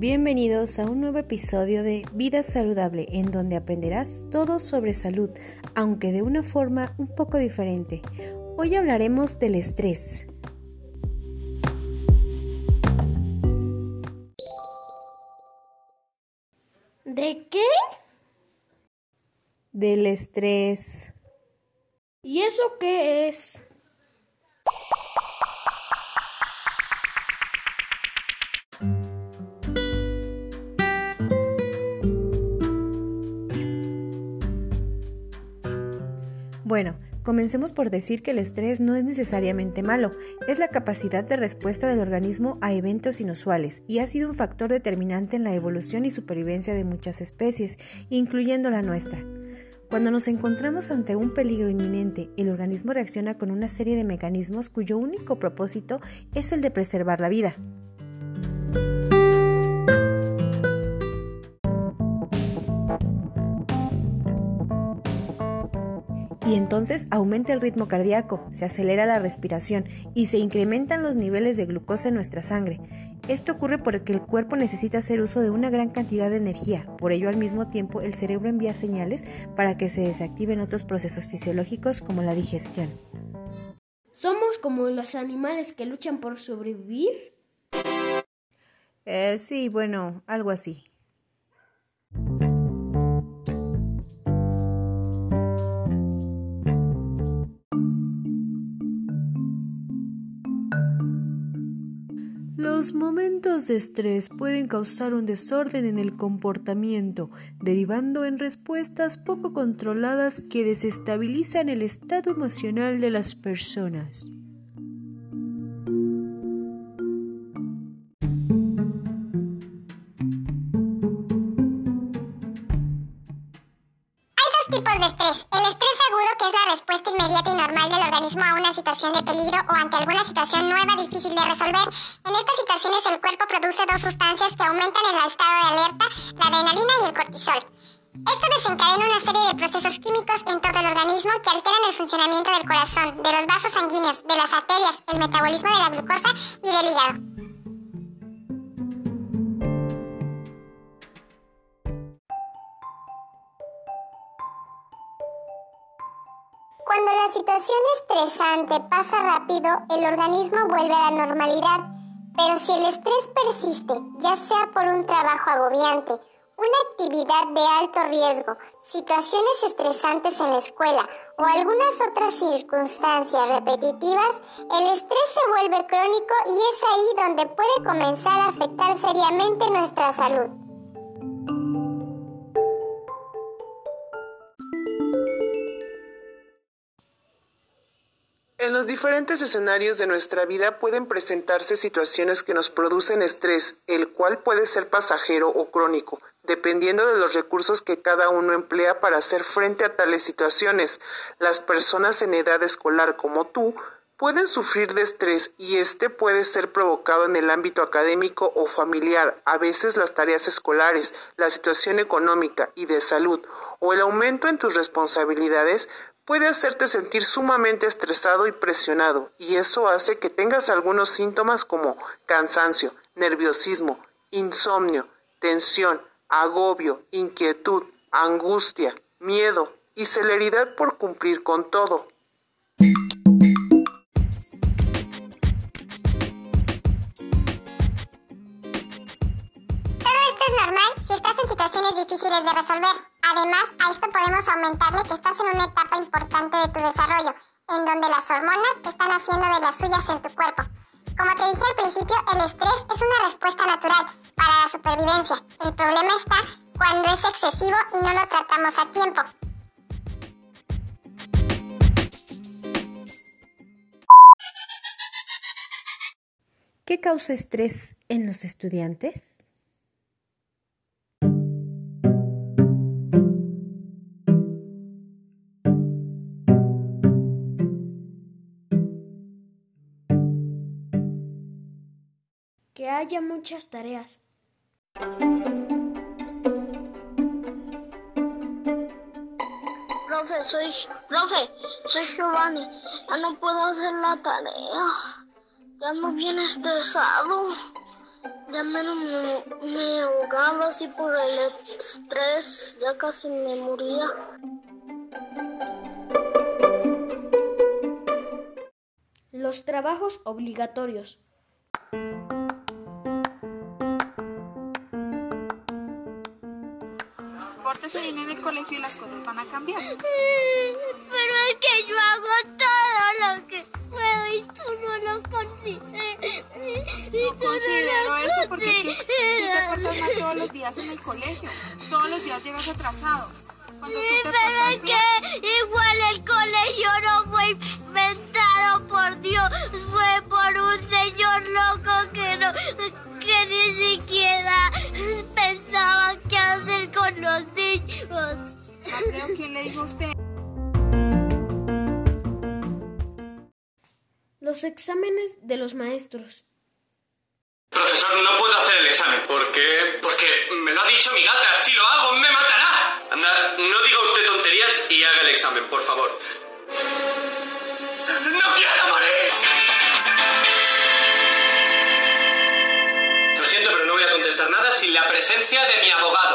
Bienvenidos a un nuevo episodio de Vida Saludable, en donde aprenderás todo sobre salud, aunque de una forma un poco diferente. Hoy hablaremos del estrés. ¿De qué? Del estrés. ¿Y eso qué es? Bueno, comencemos por decir que el estrés no es necesariamente malo, es la capacidad de respuesta del organismo a eventos inusuales y ha sido un factor determinante en la evolución y supervivencia de muchas especies, incluyendo la nuestra. Cuando nos encontramos ante un peligro inminente, el organismo reacciona con una serie de mecanismos cuyo único propósito es el de preservar la vida. Y entonces aumenta el ritmo cardíaco, se acelera la respiración y se incrementan los niveles de glucosa en nuestra sangre. Esto ocurre porque el cuerpo necesita hacer uso de una gran cantidad de energía, por ello al mismo tiempo el cerebro envía señales para que se desactiven otros procesos fisiológicos como la digestión. ¿Somos como los animales que luchan por sobrevivir? Eh, sí, bueno, algo así. Los momentos de estrés pueden causar un desorden en el comportamiento, derivando en respuestas poco controladas que desestabilizan el estado emocional de las personas. A una situación de peligro o ante alguna situación nueva difícil de resolver. En estas situaciones el cuerpo produce dos sustancias que aumentan el estado de alerta, la adrenalina y el cortisol. Esto desencadena una serie de procesos químicos en todo el organismo que alteran el funcionamiento del corazón, de los vasos sanguíneos, de las arterias, el metabolismo de la glucosa y del hígado. Cuando la situación estresante pasa rápido, el organismo vuelve a la normalidad, pero si el estrés persiste, ya sea por un trabajo agobiante, una actividad de alto riesgo, situaciones estresantes en la escuela o algunas otras circunstancias repetitivas, el estrés se vuelve crónico y es ahí donde puede comenzar a afectar seriamente nuestra salud. En los diferentes escenarios de nuestra vida pueden presentarse situaciones que nos producen estrés, el cual puede ser pasajero o crónico, dependiendo de los recursos que cada uno emplea para hacer frente a tales situaciones. Las personas en edad escolar como tú pueden sufrir de estrés y este puede ser provocado en el ámbito académico o familiar, a veces las tareas escolares, la situación económica y de salud o el aumento en tus responsabilidades puede hacerte sentir sumamente estresado y presionado, y eso hace que tengas algunos síntomas como cansancio, nerviosismo, insomnio, tensión, agobio, inquietud, angustia, miedo y celeridad por cumplir con todo. Todo esto es normal si estás en situaciones difíciles de resolver. Además, a esto podemos aumentarle que estás en una etapa importante de tu desarrollo, en donde las hormonas están haciendo de las suyas en tu cuerpo. Como te dije al principio, el estrés es una respuesta natural para la supervivencia. El problema está cuando es excesivo y no lo tratamos a tiempo. ¿Qué causa estrés en los estudiantes? Haya muchas tareas. Profe, soy, profe, soy Giovanni. Ya no puedo hacer la tarea. Ya ando bien estresado. Ya menos me, me ahogaba así por el estrés, ya casi me moría. Los trabajos obligatorios. Bien en el colegio y las cosas van a cambiar. Pero es que yo hago todo lo que puedo y tú no lo consigues. No considero eso porque es que tú te portas mal todos los días en el colegio. Todos los días llegas atrasado. Cuando Sí, pero es que igual el colegio no fue inventado por Dios, fue por un señor loco que no, que ni siquiera pensaba qué hacer con los creo quién le dijo a usted. Los exámenes de los maestros. Profesor, no puedo hacer el examen. ¿Por qué? Porque me lo ha dicho mi gata. Si lo hago, me matará. Anda, no diga usted tonterías y haga el examen, por favor. ¡No quiero morir! Lo siento, pero no voy a contestar nada sin la presencia de mi abogado.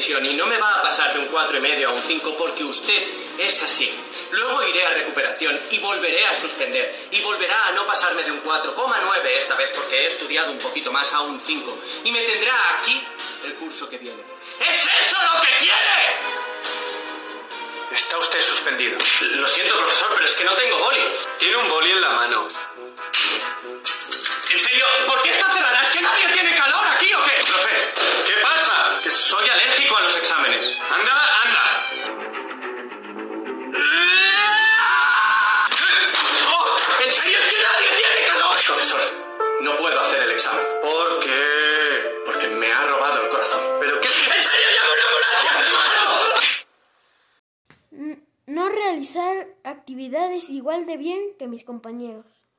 Revisión y no me va a pasar de un 4 y medio a un 5 porque usted es así. Luego iré a recuperación y volveré a suspender. Y volverá a no pasarme de un 4,9 esta vez porque he estudiado un poquito más a un 5. Y me tendrá aquí el curso que viene. ¿Es eso lo que quiere? Está usted suspendido. Lo siento, profesor, pero es que no tengo boli. Tiene un boli en la mano. ¿En serio? ¿Por qué está cerrada? ¿Es que nadie tiene calor aquí o qué? Profe, ¿qué pasa? Que soy alérgico a los exámenes. Anda, anda. ¡Oh! ¿En serio es que nadie tiene calor? Profesor, no puedo hacer el examen. ¿Por qué? Porque me ha robado el corazón. ¿Pero qué? ¿En serio? ¡Llama una ambulancia! No realizar actividades igual de bien que mis compañeros.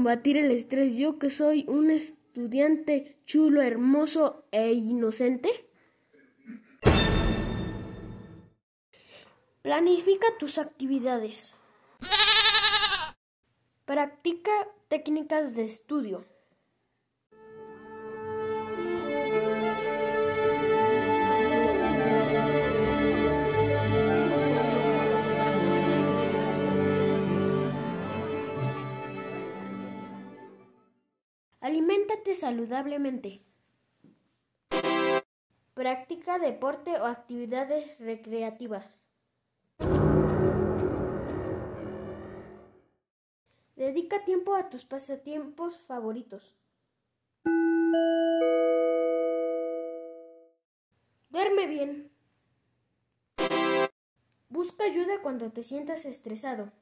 Combatir el estrés yo que soy un estudiante chulo, hermoso e inocente? Planifica tus actividades. Practica técnicas de estudio. Aliméntate saludablemente. Practica deporte o actividades recreativas. Dedica tiempo a tus pasatiempos favoritos. Duerme bien. Busca ayuda cuando te sientas estresado.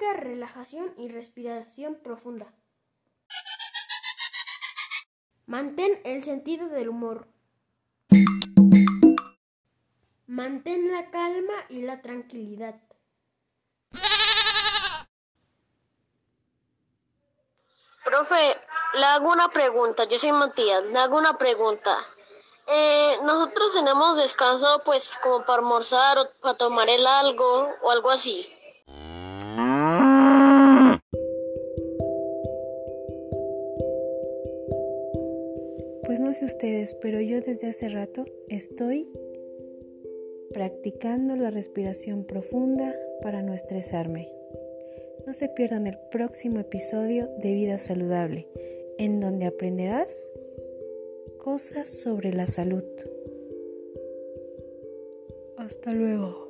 Relajación y respiración profunda. Mantén el sentido del humor. Mantén la calma y la tranquilidad. Profe, le hago una pregunta. Yo soy Matías. Le hago una pregunta. Eh, nosotros tenemos descanso pues como para almorzar o para tomar el algo o algo así. Ustedes, pero yo desde hace rato estoy practicando la respiración profunda para no estresarme. No se pierdan el próximo episodio de Vida Saludable, en donde aprenderás cosas sobre la salud. Hasta luego.